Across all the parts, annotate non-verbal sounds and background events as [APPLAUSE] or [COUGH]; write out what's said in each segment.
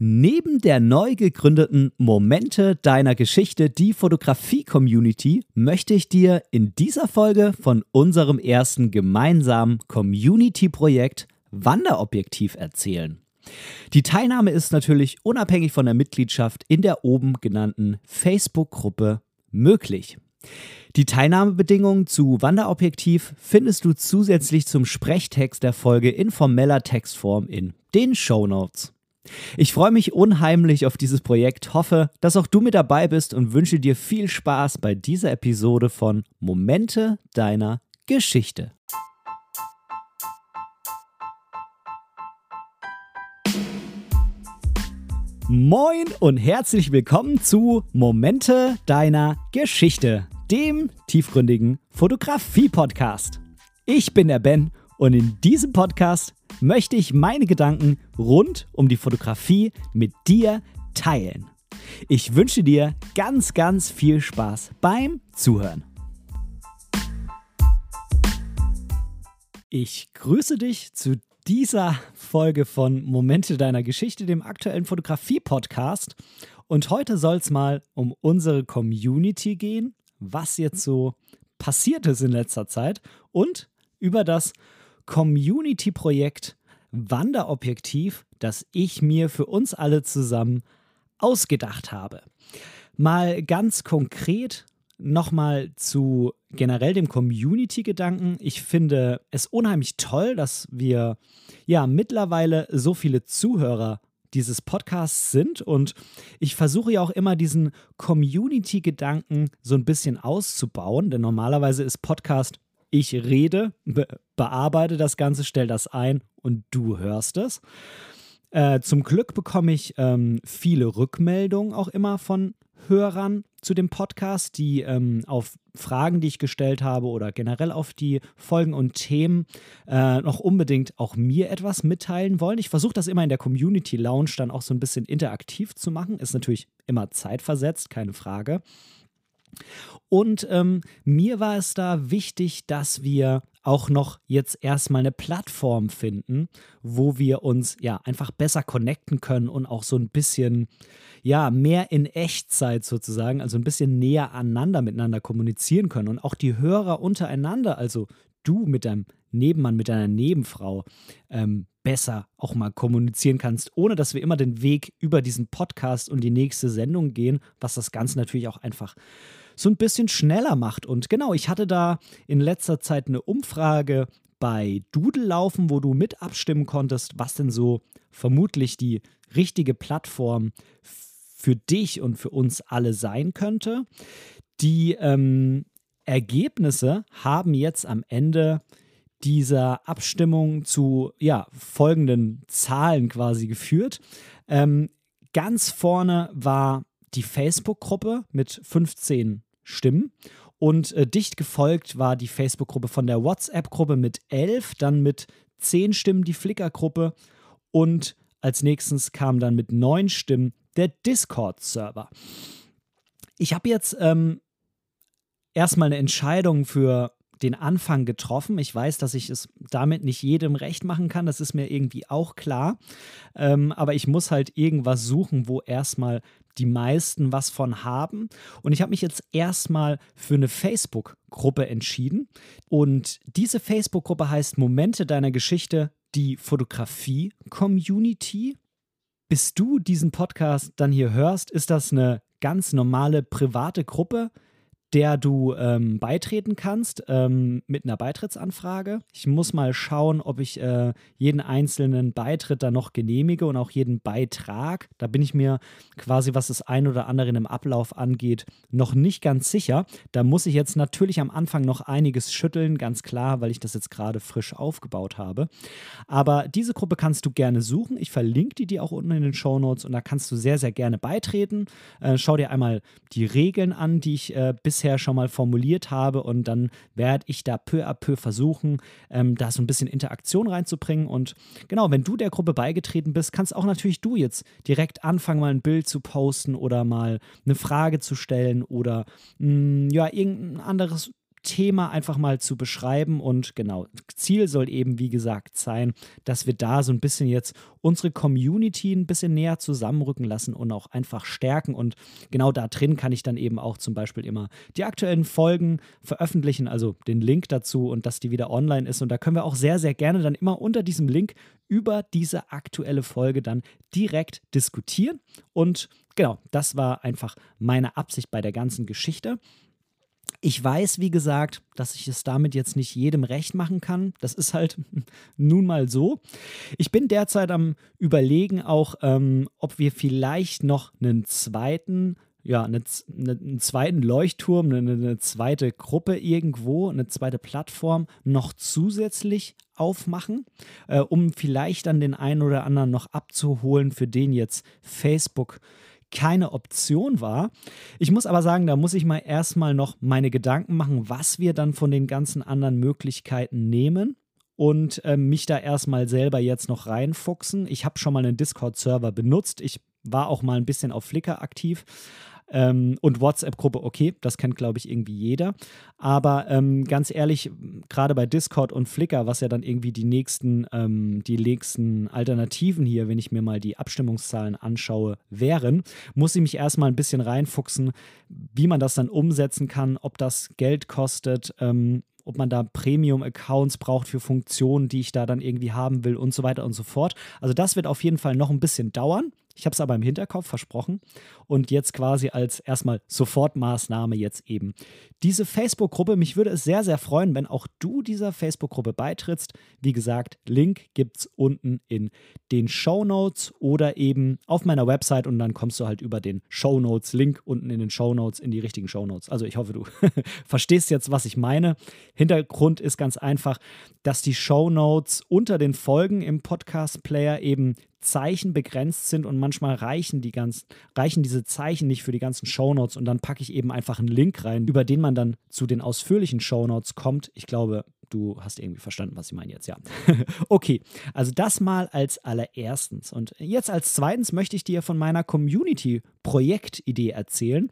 Neben der neu gegründeten Momente deiner Geschichte, die Fotografie-Community, möchte ich dir in dieser Folge von unserem ersten gemeinsamen Community-Projekt Wanderobjektiv erzählen. Die Teilnahme ist natürlich unabhängig von der Mitgliedschaft in der oben genannten Facebook-Gruppe möglich. Die Teilnahmebedingungen zu Wanderobjektiv findest du zusätzlich zum Sprechtext der Folge in formeller Textform in den Show Notes. Ich freue mich unheimlich auf dieses Projekt, hoffe, dass auch du mit dabei bist und wünsche dir viel Spaß bei dieser Episode von Momente deiner Geschichte. Moin und herzlich willkommen zu Momente deiner Geschichte, dem tiefgründigen Fotografie-Podcast. Ich bin der Ben und in diesem Podcast möchte ich meine Gedanken rund um die Fotografie mit dir teilen. Ich wünsche dir ganz, ganz viel Spaß beim Zuhören. Ich grüße dich zu dieser Folge von Momente deiner Geschichte, dem aktuellen Fotografie-Podcast. Und heute soll es mal um unsere Community gehen, was jetzt so passiert ist in letzter Zeit und über das Community-Projekt Wanderobjektiv, das ich mir für uns alle zusammen ausgedacht habe. Mal ganz konkret nochmal zu generell dem Community-Gedanken. Ich finde es unheimlich toll, dass wir ja mittlerweile so viele Zuhörer dieses Podcasts sind und ich versuche ja auch immer diesen Community-Gedanken so ein bisschen auszubauen, denn normalerweise ist Podcast ich rede, bearbeite das Ganze, stelle das ein und du hörst es. Äh, zum Glück bekomme ich ähm, viele Rückmeldungen auch immer von Hörern zu dem Podcast, die ähm, auf Fragen, die ich gestellt habe oder generell auf die Folgen und Themen äh, noch unbedingt auch mir etwas mitteilen wollen. Ich versuche das immer in der Community Lounge dann auch so ein bisschen interaktiv zu machen. Ist natürlich immer zeitversetzt, keine Frage. Und ähm, mir war es da wichtig, dass wir auch noch jetzt erstmal eine Plattform finden, wo wir uns ja einfach besser connecten können und auch so ein bisschen ja mehr in Echtzeit sozusagen, also ein bisschen näher aneinander miteinander kommunizieren können. Und auch die Hörer untereinander, also du mit deinem Nebenmann, mit deiner Nebenfrau ähm, besser auch mal kommunizieren kannst, ohne dass wir immer den Weg über diesen Podcast und die nächste Sendung gehen, was das Ganze natürlich auch einfach so ein bisschen schneller macht. Und genau, ich hatte da in letzter Zeit eine Umfrage bei Doodle laufen, wo du mit abstimmen konntest, was denn so vermutlich die richtige Plattform für dich und für uns alle sein könnte. Die ähm, Ergebnisse haben jetzt am Ende dieser Abstimmung zu ja, folgenden Zahlen quasi geführt. Ähm, ganz vorne war die Facebook-Gruppe mit 15 Stimmen. Und äh, dicht gefolgt war die Facebook-Gruppe von der WhatsApp-Gruppe mit 11, dann mit 10 Stimmen die Flickr-Gruppe und als nächstes kam dann mit 9 Stimmen der Discord-Server. Ich habe jetzt ähm, erstmal eine Entscheidung für den Anfang getroffen. Ich weiß, dass ich es damit nicht jedem recht machen kann, das ist mir irgendwie auch klar. Ähm, aber ich muss halt irgendwas suchen, wo erstmal die meisten was von haben. Und ich habe mich jetzt erstmal für eine Facebook-Gruppe entschieden. Und diese Facebook-Gruppe heißt Momente deiner Geschichte, die Fotografie-Community. Bis du diesen Podcast dann hier hörst, ist das eine ganz normale private Gruppe der du ähm, beitreten kannst ähm, mit einer Beitrittsanfrage. Ich muss mal schauen, ob ich äh, jeden einzelnen Beitritt da noch genehmige und auch jeden Beitrag. Da bin ich mir quasi, was das ein oder andere im Ablauf angeht, noch nicht ganz sicher. Da muss ich jetzt natürlich am Anfang noch einiges schütteln, ganz klar, weil ich das jetzt gerade frisch aufgebaut habe. Aber diese Gruppe kannst du gerne suchen. Ich verlinke die dir auch unten in den Show Notes und da kannst du sehr, sehr gerne beitreten. Äh, schau dir einmal die Regeln an, die ich äh, bis bisher schon mal formuliert habe und dann werde ich da peu à peu versuchen, ähm, da so ein bisschen Interaktion reinzubringen. Und genau, wenn du der Gruppe beigetreten bist, kannst auch natürlich du jetzt direkt anfangen, mal ein Bild zu posten oder mal eine Frage zu stellen oder mh, mm, ja, irgendein anderes Thema einfach mal zu beschreiben. Und genau, Ziel soll eben, wie gesagt, sein, dass wir da so ein bisschen jetzt unsere Community ein bisschen näher zusammenrücken lassen und auch einfach stärken. Und genau da drin kann ich dann eben auch zum Beispiel immer die aktuellen Folgen veröffentlichen, also den Link dazu und dass die wieder online ist. Und da können wir auch sehr, sehr gerne dann immer unter diesem Link über diese aktuelle Folge dann direkt diskutieren. Und genau, das war einfach meine Absicht bei der ganzen Geschichte. Ich weiß, wie gesagt, dass ich es damit jetzt nicht jedem recht machen kann. Das ist halt [LAUGHS] nun mal so. Ich bin derzeit am Überlegen auch, ähm, ob wir vielleicht noch einen zweiten ja, eine, eine, einen zweiten Leuchtturm, eine, eine, zweite Gruppe irgendwo, eine zweite Plattform noch zusätzlich aufmachen, äh, um vielleicht dann den einen oder anderen noch abzuholen, für den jetzt Facebook keine Option war. Ich muss aber sagen, da muss ich mal erstmal noch meine Gedanken machen, was wir dann von den ganzen anderen Möglichkeiten nehmen und äh, mich da erstmal selber jetzt noch reinfuchsen. Ich habe schon mal einen Discord-Server benutzt. Ich war auch mal ein bisschen auf Flickr aktiv. Ähm, und WhatsApp-Gruppe, okay, das kennt, glaube ich, irgendwie jeder. Aber ähm, ganz ehrlich, gerade bei Discord und Flickr, was ja dann irgendwie die nächsten, ähm, die nächsten Alternativen hier, wenn ich mir mal die Abstimmungszahlen anschaue, wären, muss ich mich erstmal ein bisschen reinfuchsen, wie man das dann umsetzen kann, ob das Geld kostet, ähm, ob man da Premium-Accounts braucht für Funktionen, die ich da dann irgendwie haben will und so weiter und so fort. Also das wird auf jeden Fall noch ein bisschen dauern. Ich habe es aber im Hinterkopf versprochen und jetzt quasi als erstmal Sofortmaßnahme jetzt eben diese Facebook-Gruppe. Mich würde es sehr, sehr freuen, wenn auch du dieser Facebook-Gruppe beitrittst. Wie gesagt, Link gibt es unten in den Show Notes oder eben auf meiner Website und dann kommst du halt über den Show Notes Link unten in den Show Notes in die richtigen Show Notes. Also ich hoffe, du [LAUGHS] verstehst jetzt, was ich meine. Hintergrund ist ganz einfach, dass die Show Notes unter den Folgen im Podcast Player eben Zeichen begrenzt sind und manchmal reichen die ganzen, reichen diese Zeichen nicht für die ganzen Shownotes und dann packe ich eben einfach einen Link rein, über den man dann zu den ausführlichen Shownotes kommt. Ich glaube, du hast irgendwie verstanden, was ich meine jetzt, ja. [LAUGHS] okay, also das mal als allererstens. Und jetzt als zweitens möchte ich dir von meiner Community-Projektidee erzählen,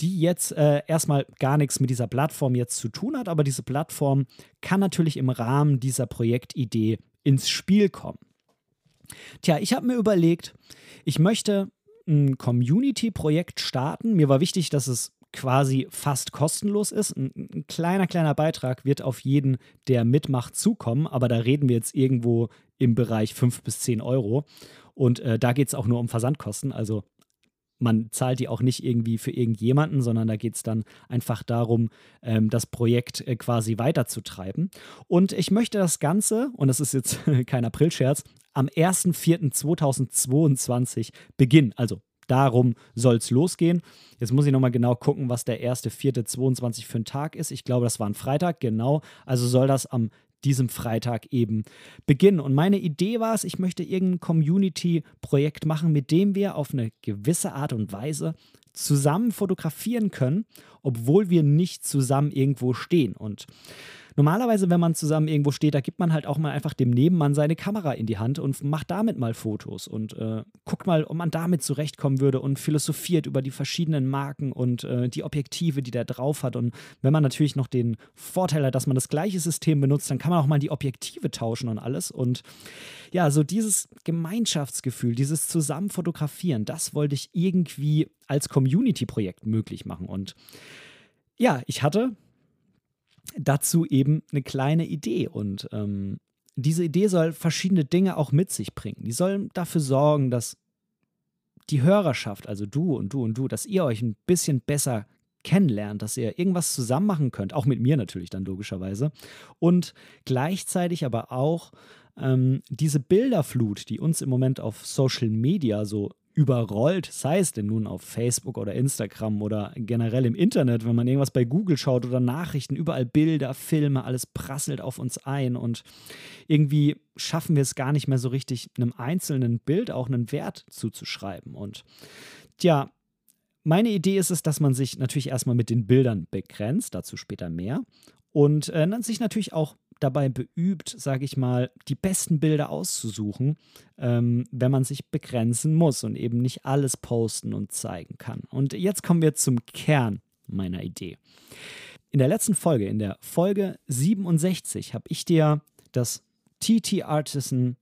die jetzt äh, erstmal gar nichts mit dieser Plattform jetzt zu tun hat, aber diese Plattform kann natürlich im Rahmen dieser Projektidee ins Spiel kommen. Tja, ich habe mir überlegt, ich möchte ein Community-Projekt starten. Mir war wichtig, dass es quasi fast kostenlos ist. Ein, ein, kleiner, kleiner Beitrag wird auf jeden, der mitmacht, zukommen, aber da reden wir jetzt irgendwo im Bereich 5 bis 10 Euro. Und äh, da geht es auch nur um Versandkosten. Also man zahlt die auch nicht irgendwie für irgendjemanden, sondern da geht es dann einfach darum, ähm, das Projekt äh, quasi weiterzutreiben. Und ich möchte das Ganze, und das ist jetzt [LAUGHS] kein Aprilscherz, am 1.4.2022 beginnen. Also darum soll es losgehen. Jetzt muss ich nochmal genau gucken, was der 1.4.22 für ein Tag ist. Ich glaube, das war ein Freitag, genau. Also soll das am diesem Freitag eben beginnen. Und meine Idee war es, ich möchte irgendein Community-Projekt machen, mit dem wir auf eine gewisse Art und Weise zusammen fotografieren können, obwohl wir nicht zusammen irgendwo stehen. Und Normalerweise, wenn man zusammen irgendwo steht, da gibt man halt auch mal einfach dem Nebenmann seine Kamera in die Hand und macht damit mal Fotos und äh, guckt mal, ob man damit zurechtkommen würde und philosophiert über die verschiedenen Marken und äh, die Objektive, die der drauf hat. Und wenn man natürlich noch den Vorteil hat, dass man das gleiche System benutzt, dann kann man auch mal die Objektive tauschen und alles. Und ja, so dieses Gemeinschaftsgefühl, dieses Zusammenfotografieren, das wollte ich irgendwie als Community-Projekt möglich machen. Und ja, ich hatte dazu eben eine kleine Idee. Und ähm, diese Idee soll verschiedene Dinge auch mit sich bringen. Die soll dafür sorgen, dass die Hörerschaft, also du und du und du, dass ihr euch ein bisschen besser kennenlernt, dass ihr irgendwas zusammen machen könnt, auch mit mir natürlich dann logischerweise. Und gleichzeitig aber auch ähm, diese Bilderflut, die uns im Moment auf Social Media so überrollt, sei es denn nun auf Facebook oder Instagram oder generell im Internet, wenn man irgendwas bei Google schaut oder Nachrichten, überall Bilder, Filme, alles prasselt auf uns ein und irgendwie schaffen wir es gar nicht mehr so richtig, einem einzelnen Bild auch einen Wert zuzuschreiben. Und tja, meine Idee ist es, dass man sich natürlich erstmal mit den Bildern begrenzt, dazu später mehr, und äh, sich natürlich auch dabei beübt, sage ich mal, die besten Bilder auszusuchen, ähm, wenn man sich begrenzen muss und eben nicht alles posten und zeigen kann. Und jetzt kommen wir zum Kern meiner Idee. in der letzten Folge, in der Folge 67, habe ich dir das TT Artisan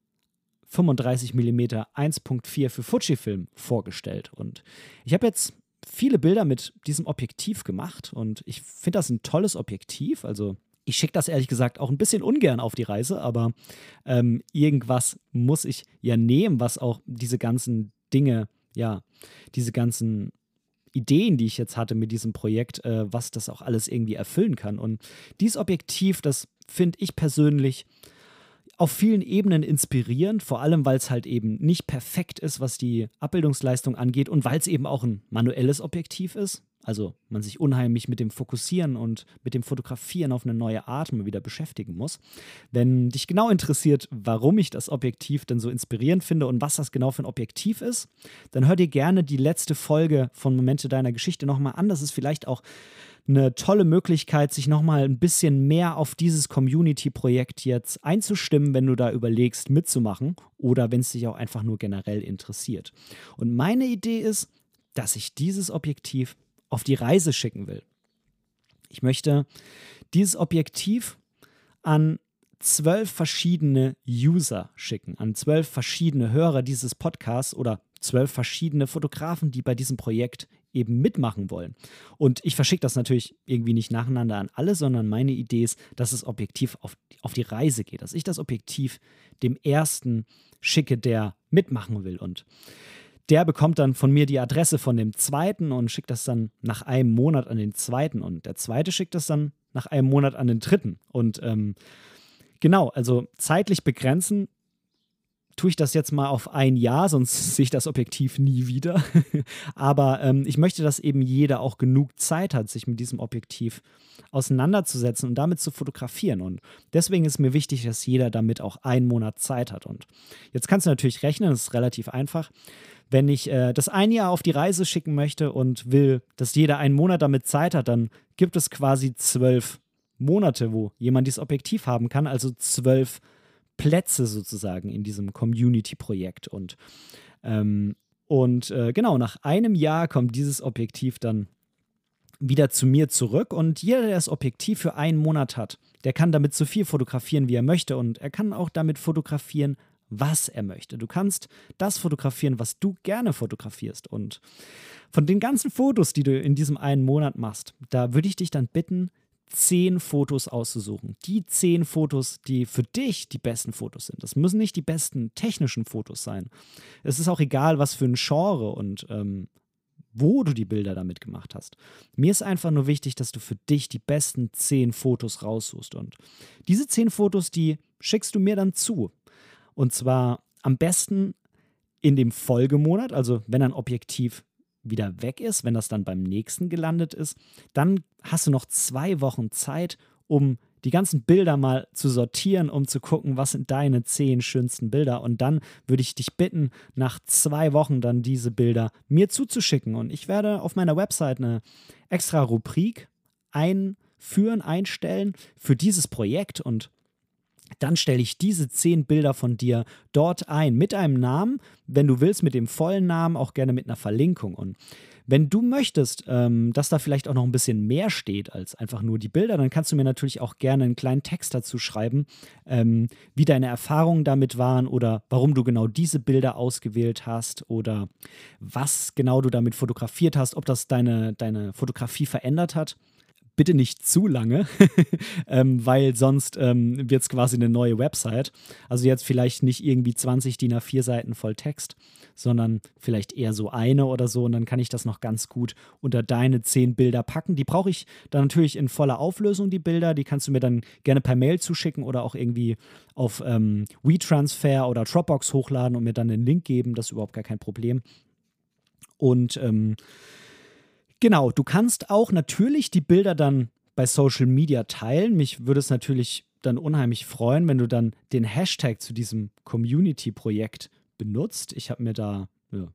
35 mm 1.4 für Fujifilm vorgestellt. Und ich habe jetzt viele Bilder mit diesem Objektiv gemacht und ich finde das ein tolles Objektiv. Also ich schicke das ehrlich gesagt auch ein bisschen ungern auf die Reise, aber ähm, irgendwas muss ich ja nehmen, was auch diese ganzen Dinge, ja, diese ganzen Ideen, die ich jetzt hatte mit diesem Projekt, äh, was das auch alles irgendwie erfüllen kann. Und dieses Objektiv, das finde ich persönlich auf vielen Ebenen inspirierend, vor allem weil es halt eben nicht perfekt ist, was die Abbildungsleistung angeht und weil es eben auch ein manuelles Objektiv ist. Also man sich unheimlich mit dem Fokussieren und mit dem Fotografieren auf eine neue Art mal wieder beschäftigen muss. Wenn dich genau interessiert, warum ich das Objektiv denn so inspirierend finde und was das genau für ein Objektiv ist, dann hör dir gerne die letzte Folge von Momente deiner Geschichte nochmal an. Das ist vielleicht auch eine tolle Möglichkeit, sich nochmal ein bisschen mehr auf dieses Community-Projekt jetzt einzustimmen, wenn du da überlegst, mitzumachen oder wenn es dich auch einfach nur generell interessiert. Und meine Idee ist, dass ich dieses Objektiv auf die Reise schicken will. Ich möchte dieses Objektiv an zwölf verschiedene User schicken, an zwölf verschiedene Hörer dieses Podcasts oder zwölf verschiedene Fotografen, die bei diesem Projekt eben mitmachen wollen. Und ich verschicke das natürlich irgendwie nicht nacheinander an alle, sondern meine Idee ist, dass das Objektiv auf, auf die Reise geht, dass ich das Objektiv dem ersten schicke, der mitmachen will. Und der bekommt dann von mir die Adresse von dem zweiten und schickt das dann nach einem Monat an den zweiten. Und der zweite schickt das dann nach einem Monat an den dritten. Und ähm, genau, also zeitlich begrenzen tue ich das jetzt mal auf ein Jahr, sonst [LAUGHS] sehe ich das Objektiv nie wieder. [LAUGHS] Aber ähm, ich möchte, dass eben jeder auch genug Zeit hat, sich mit diesem Objektiv auseinanderzusetzen und damit zu fotografieren. Und deswegen ist mir wichtig, dass jeder damit auch einen Monat Zeit hat. Und jetzt kannst du natürlich rechnen, das ist relativ einfach. Wenn ich äh, das ein Jahr auf die Reise schicken möchte und will, dass jeder einen Monat damit Zeit hat, dann gibt es quasi zwölf Monate, wo jemand dieses Objektiv haben kann, also zwölf Plätze sozusagen in diesem Community-Projekt. Und, ähm, und äh, genau, nach einem Jahr kommt dieses Objektiv dann wieder zu mir zurück und jeder, der das Objektiv für einen Monat hat, der kann damit so viel fotografieren, wie er möchte und er kann auch damit fotografieren, was er möchte. Du kannst das fotografieren, was du gerne fotografierst. Und von den ganzen Fotos, die du in diesem einen Monat machst, da würde ich dich dann bitten, zehn Fotos auszusuchen. Die zehn Fotos, die für dich die besten Fotos sind. Das müssen nicht die besten technischen Fotos sein. Es ist auch egal, was für ein Genre und ähm, wo du die Bilder damit gemacht hast. Mir ist einfach nur wichtig, dass du für dich die besten zehn Fotos raussuchst. Und diese zehn Fotos, die schickst du mir dann zu. Und zwar am besten in dem Folgemonat, also wenn ein Objektiv wieder weg ist, wenn das dann beim nächsten gelandet ist, dann hast du noch zwei Wochen Zeit, um die ganzen Bilder mal zu sortieren, um zu gucken, was sind deine zehn schönsten Bilder. Und dann würde ich dich bitten, nach zwei Wochen dann diese Bilder mir zuzuschicken. Und ich werde auf meiner Website eine extra Rubrik einführen, einstellen für dieses Projekt. Und dann stelle ich diese zehn Bilder von dir dort ein mit einem Namen, wenn du willst, mit dem vollen Namen, auch gerne mit einer Verlinkung. Und wenn du möchtest, ähm, dass da vielleicht auch noch ein bisschen mehr steht als einfach nur die Bilder, dann kannst du mir natürlich auch gerne einen kleinen Text dazu schreiben, ähm, wie deine Erfahrungen damit waren oder warum du genau diese Bilder ausgewählt hast oder was genau du damit fotografiert hast, ob das deine, deine Fotografie verändert hat bitte nicht zu lange, [LAUGHS] ähm, weil sonst ähm, wird es quasi eine neue Website. Also jetzt vielleicht nicht irgendwie 20 DIN A4 Seiten voll Text, sondern vielleicht eher so eine oder so und dann kann ich das noch ganz gut unter deine 10 Bilder packen. Die brauche ich dann natürlich in voller Auflösung, die Bilder. Die kannst du mir dann gerne per Mail zuschicken oder auch irgendwie auf ähm, WeTransfer oder Dropbox hochladen und mir dann den Link geben. Das ist überhaupt gar kein Problem. Und ähm, Genau, du kannst auch natürlich die Bilder dann bei Social Media teilen. Mich würde es natürlich dann unheimlich freuen, wenn du dann den Hashtag zu diesem Community-Projekt benutzt. Ich habe mir da ja,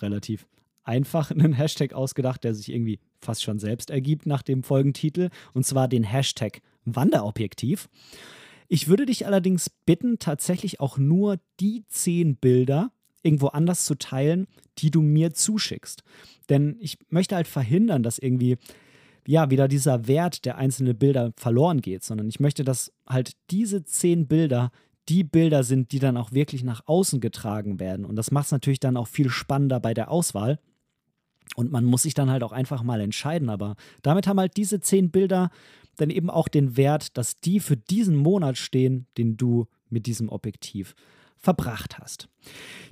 relativ einfach [LAUGHS] einen Hashtag ausgedacht, der sich irgendwie fast schon selbst ergibt nach dem Folgentitel, und zwar den Hashtag Wanderobjektiv. Ich würde dich allerdings bitten, tatsächlich auch nur die zehn Bilder irgendwo anders zu teilen, die du mir zuschickst. Denn ich möchte halt verhindern, dass irgendwie ja, wieder dieser Wert der einzelnen Bilder verloren geht, sondern ich möchte, dass halt diese zehn Bilder die Bilder sind, die dann auch wirklich nach außen getragen werden. Und das macht es natürlich dann auch viel spannender bei der Auswahl. Und man muss sich dann halt auch einfach mal entscheiden. Aber damit haben halt diese zehn Bilder dann eben auch den Wert, dass die für diesen Monat stehen, den du mit diesem Objektiv verbracht hast.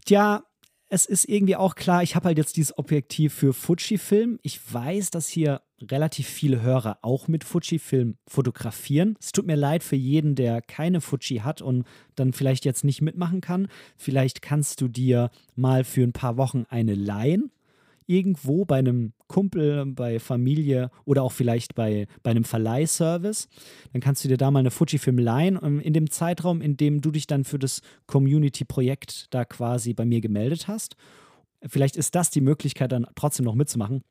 Tja, es ist irgendwie auch klar, ich habe halt jetzt dieses Objektiv für Fujifilm. Ich weiß, dass hier relativ viele Hörer auch mit Fujifilm fotografieren. Es tut mir leid für jeden, der keine Fuji hat und dann vielleicht jetzt nicht mitmachen kann. Vielleicht kannst du dir mal für ein paar Wochen eine leihen irgendwo bei einem Kumpel, bei Familie oder auch vielleicht bei, bei einem Verleihservice. Dann kannst du dir da mal eine Fujifilm leihen ähm, in dem Zeitraum, in dem du dich dann für das Community-Projekt da quasi bei mir gemeldet hast. Vielleicht ist das die Möglichkeit, dann trotzdem noch mitzumachen.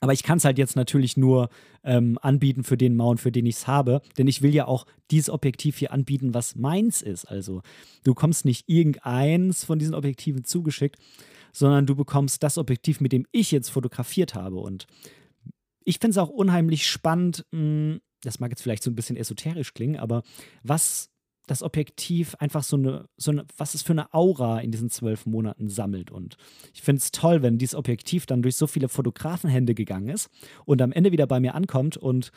Aber ich kann es halt jetzt natürlich nur ähm, anbieten für den Mount, für den ich es habe. Denn ich will ja auch dieses Objektiv hier anbieten, was meins ist. Also du kommst nicht irgendeins von diesen Objektiven zugeschickt, sondern du bekommst das Objektiv, mit dem ich jetzt fotografiert habe. Und ich finde es auch unheimlich spannend, hm, das mag jetzt vielleicht so ein bisschen esoterisch klingen, aber was das Objektiv einfach so eine, so eine, was es für eine Aura in diesen zwölf Monaten sammelt. Und ich finde es toll, wenn dieses Objektiv dann durch so viele Fotografenhände gegangen ist und am Ende wieder bei mir ankommt und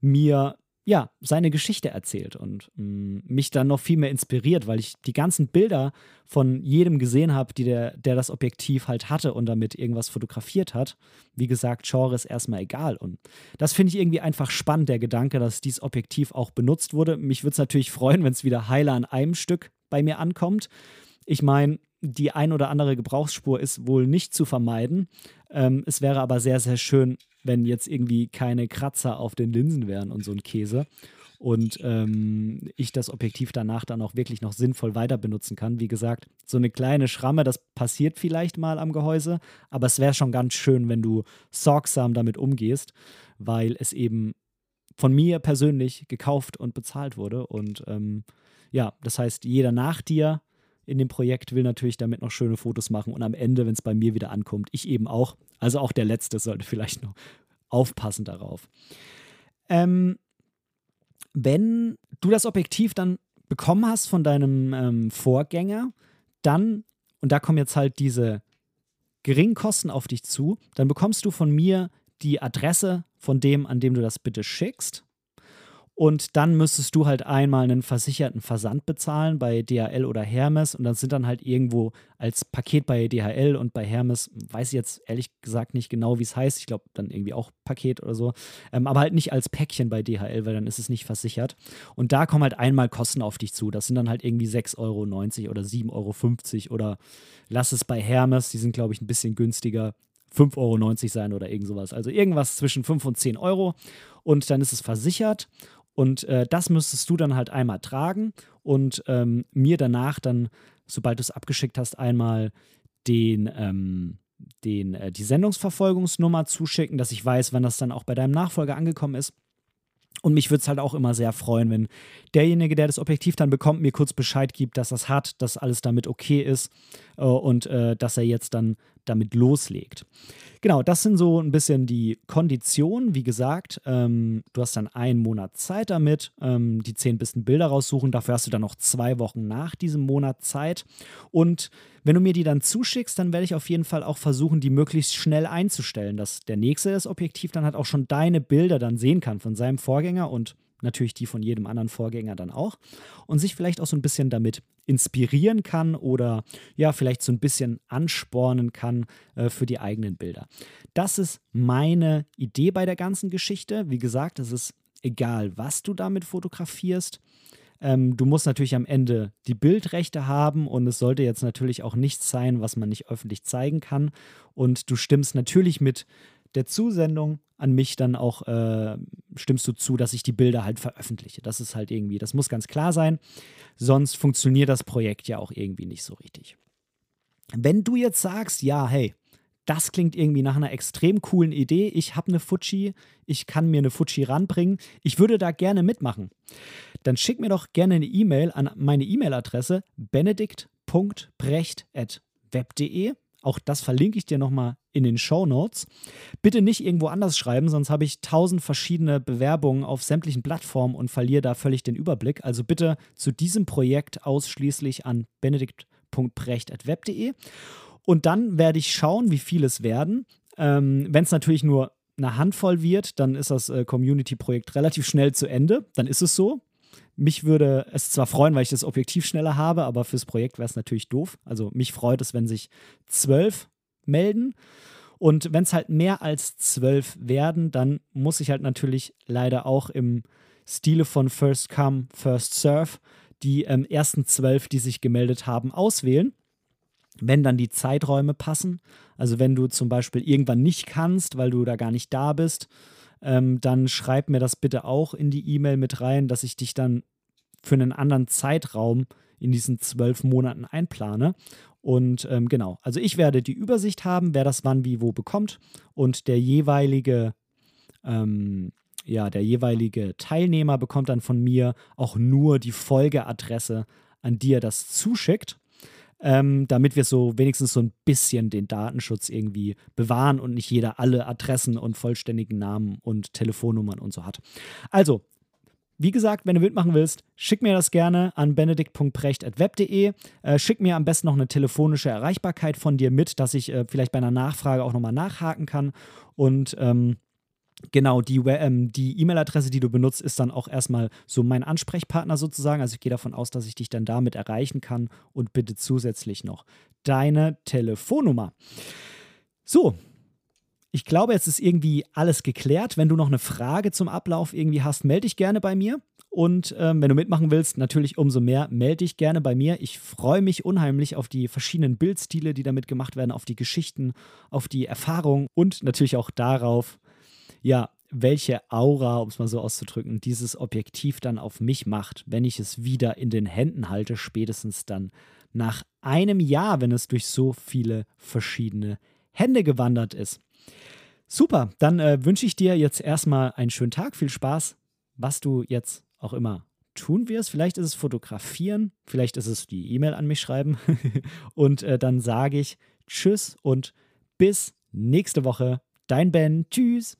mir ja, seine Geschichte erzählt und mh, mm, mich dann noch viel mehr inspiriert, weil ich die ganzen Bilder von jedem gesehen habe, der, der das Objektiv halt hatte und damit irgendwas fotografiert hat. Wie gesagt, Genre ist erstmal egal. Und das finde ich irgendwie einfach spannend, der Gedanke, dass dieses Objektiv auch benutzt wurde. Mich würde es natürlich [LAUGHS] freuen, wenn es wieder heiler an einem Stück bei mir ankommt. Ich meine, die ein oder andere Gebrauchsspur ist wohl nicht zu vermeiden. Ähm, es wäre aber sehr, sehr schön, wenn jetzt irgendwie keine Kratzer auf den Linsen wären und so ein Käse. Und ähm, ich das Objektiv danach dann auch wirklich noch sinnvoll weiter benutzen kann. Wie gesagt, so eine kleine Schramme, das passiert vielleicht mal am Gehäuse, aber es wäre schon ganz schön, wenn du sorgsam damit umgehst, weil es eben von mir persönlich gekauft und bezahlt wurde. Und ähm, ja, das heißt, jeder nach dir in dem Projekt will natürlich damit noch schöne Fotos machen und am Ende, wenn es bei mir wieder ankommt, ich eben auch. Also auch der Letzte sollte [LAUGHS] vielleicht noch aufpassen darauf. Ähm, wenn du das Objektiv dann bekommen hast von deinem ähm, Vorgänger, dann, und da kommen jetzt halt diese geringen Kosten auf dich zu, dann bekommst du von mir die Adresse von dem, an dem du das bitte schickst. Und dann müsstest du halt einmal einen versicherten Versand bezahlen bei DHL oder Hermes. Und das sind dann halt irgendwo als Paket bei DHL und bei Hermes, weiß ich jetzt ehrlich gesagt nicht genau, wie es heißt. Ich glaube, dann irgendwie auch Paket oder so. Ähm, aber halt nicht als Päckchen bei DHL, weil dann ist es nicht versichert. Und da kommen halt einmal Kosten auf dich zu. Das sind dann halt irgendwie 6,90 Euro oder 7,50 Euro oder lass es bei Hermes, die sind, glaube ich, ein bisschen günstiger. 5,90 Euro sein oder irgend sowas. Also irgendwas zwischen 5 und 10 Euro. Und dann ist es versichert. Und äh, das müsstest du dann halt einmal tragen und ähm, mir danach dann, sobald du es abgeschickt hast, einmal den, ähm, den, äh, die Sendungsverfolgungsnummer zuschicken, dass ich weiß, wann das dann auch bei deinem Nachfolger angekommen ist. Und mich würde es halt auch immer sehr freuen, wenn derjenige, der das Objektiv dann bekommt, mir kurz Bescheid gibt, dass das hat, dass alles damit okay ist äh, und äh, dass er jetzt dann damit loslegt. Genau, das sind so ein bisschen die Konditionen. Wie gesagt, ähm, du hast dann einen Monat Zeit damit, ähm, die zehn besten Bilder raussuchen. Dafür hast du dann noch zwei Wochen nach diesem Monat Zeit. Und wenn du mir die dann zuschickst, dann werde ich auf jeden Fall auch versuchen, die möglichst schnell einzustellen, dass der nächste das Objektiv dann halt auch schon deine Bilder dann sehen kann von seinem Vorgänger und natürlich die von jedem anderen Vorgänger dann auch und sich vielleicht auch so ein bisschen damit inspirieren kann oder ja, vielleicht so ein bisschen anspornen kann äh, für die eigenen Bilder. Das ist meine Idee bei der ganzen Geschichte. Wie gesagt, es ist egal, was du damit fotografierst. Ähm, du musst natürlich am Ende die Bildrechte haben und es sollte jetzt natürlich auch nichts sein, was man nicht öffentlich zeigen kann. Und du stimmst natürlich mit der Zusendung an mich dann auch äh, stimmst du zu, dass ich die Bilder halt veröffentliche. Das ist halt irgendwie, das muss ganz klar sein. Sonst funktioniert das Projekt ja auch irgendwie nicht so richtig. Wenn du jetzt sagst, ja, hey, das klingt irgendwie nach einer extrem coolen Idee. Ich habe eine Fuji, ich kann mir eine Fuji ranbringen. Ich würde da gerne mitmachen. Dann schick mir doch gerne eine E-Mail an meine E-Mail-Adresse benedikt.brecht.web.de Auch das verlinke ich dir nochmal in den Show Notes. Bitte nicht irgendwo anders schreiben, sonst habe ich tausend verschiedene Bewerbungen auf sämtlichen Plattformen und verliere da völlig den Überblick. Also bitte zu diesem Projekt ausschließlich an benedikt.brecht.web.de. Und dann werde ich schauen, wie viele es werden. Ähm, Wenn es natürlich nur eine Handvoll wird, dann ist das äh, Community-Projekt relativ schnell zu Ende. Dann ist es so. Mich würde es zwar freuen, weil ich das Objektiv schneller habe, aber fürs Projekt wäre es natürlich doof. Also mich freut es, wenn sich zwölf melden. Und wenn es halt mehr als zwölf werden, dann muss ich halt natürlich leider auch im Stile von First Come, First Serve die ähm, ersten zwölf, die sich gemeldet haben, auswählen. Wenn dann die Zeiträume passen, also wenn du zum Beispiel irgendwann nicht kannst, weil du da gar nicht da bist, ähm, dann schreib mir das bitte auch in die E-Mail mit rein, dass ich dich dann für einen anderen Zeitraum in diesen zwölf Monaten einplane. Und ähm, genau, also ich werde die Übersicht haben, wer das wann, wie, wo bekommt. Und der jeweilige, ähm, ja, der jeweilige Teilnehmer bekommt dann von mir auch nur die Folgeadresse, an die er das zuschickt ähm, damit wir so wenigstens so ein bisschen den Datenschutz irgendwie bewahren und nicht jeder alle Adressen und vollständigen Namen und Telefonnummern und so hat. Also, wie gesagt, wenn du mitmachen willst, schick mir das gerne an benedikt.precht.web.de. Äh, schick mir am besten noch eine telefonische Erreichbarkeit von dir mit, dass ich äh, vielleicht bei einer Nachfrage auch nochmal nachhaken kann. Und ähm, Genau, die ähm, E-Mail-Adresse, die du benutzt, ist dann auch erstmal so mein Ansprechpartner sozusagen. Also ich gehe davon aus, dass ich dich dann damit erreichen kann und bitte zusätzlich noch deine Telefonnummer. So, ich glaube, jetzt ist irgendwie alles geklärt. Wenn du noch eine Frage zum Ablauf irgendwie hast, melde dich gerne bei mir. Und ähm, wenn du mitmachen willst, natürlich umso mehr, melde dich gerne bei mir. Ich freue mich unheimlich auf die verschiedenen Bildstile, die damit gemacht werden, auf die Geschichten, auf die Erfahrung und natürlich auch darauf, ja, welche Aura, um es mal so auszudrücken, dieses Objektiv dann auf mich macht, wenn ich es wieder in den Händen halte, spätestens dann nach einem Jahr, wenn es durch so viele verschiedene Hände gewandert ist. Super, dann äh, wünsche ich dir jetzt erstmal einen schönen Tag, viel Spaß, was du jetzt auch immer tun wirst. Vielleicht ist es fotografieren, vielleicht ist es die E-Mail an mich schreiben. [LAUGHS] und äh, dann sage ich Tschüss und bis nächste Woche. Dein Ben. Tschüss.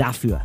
dafür.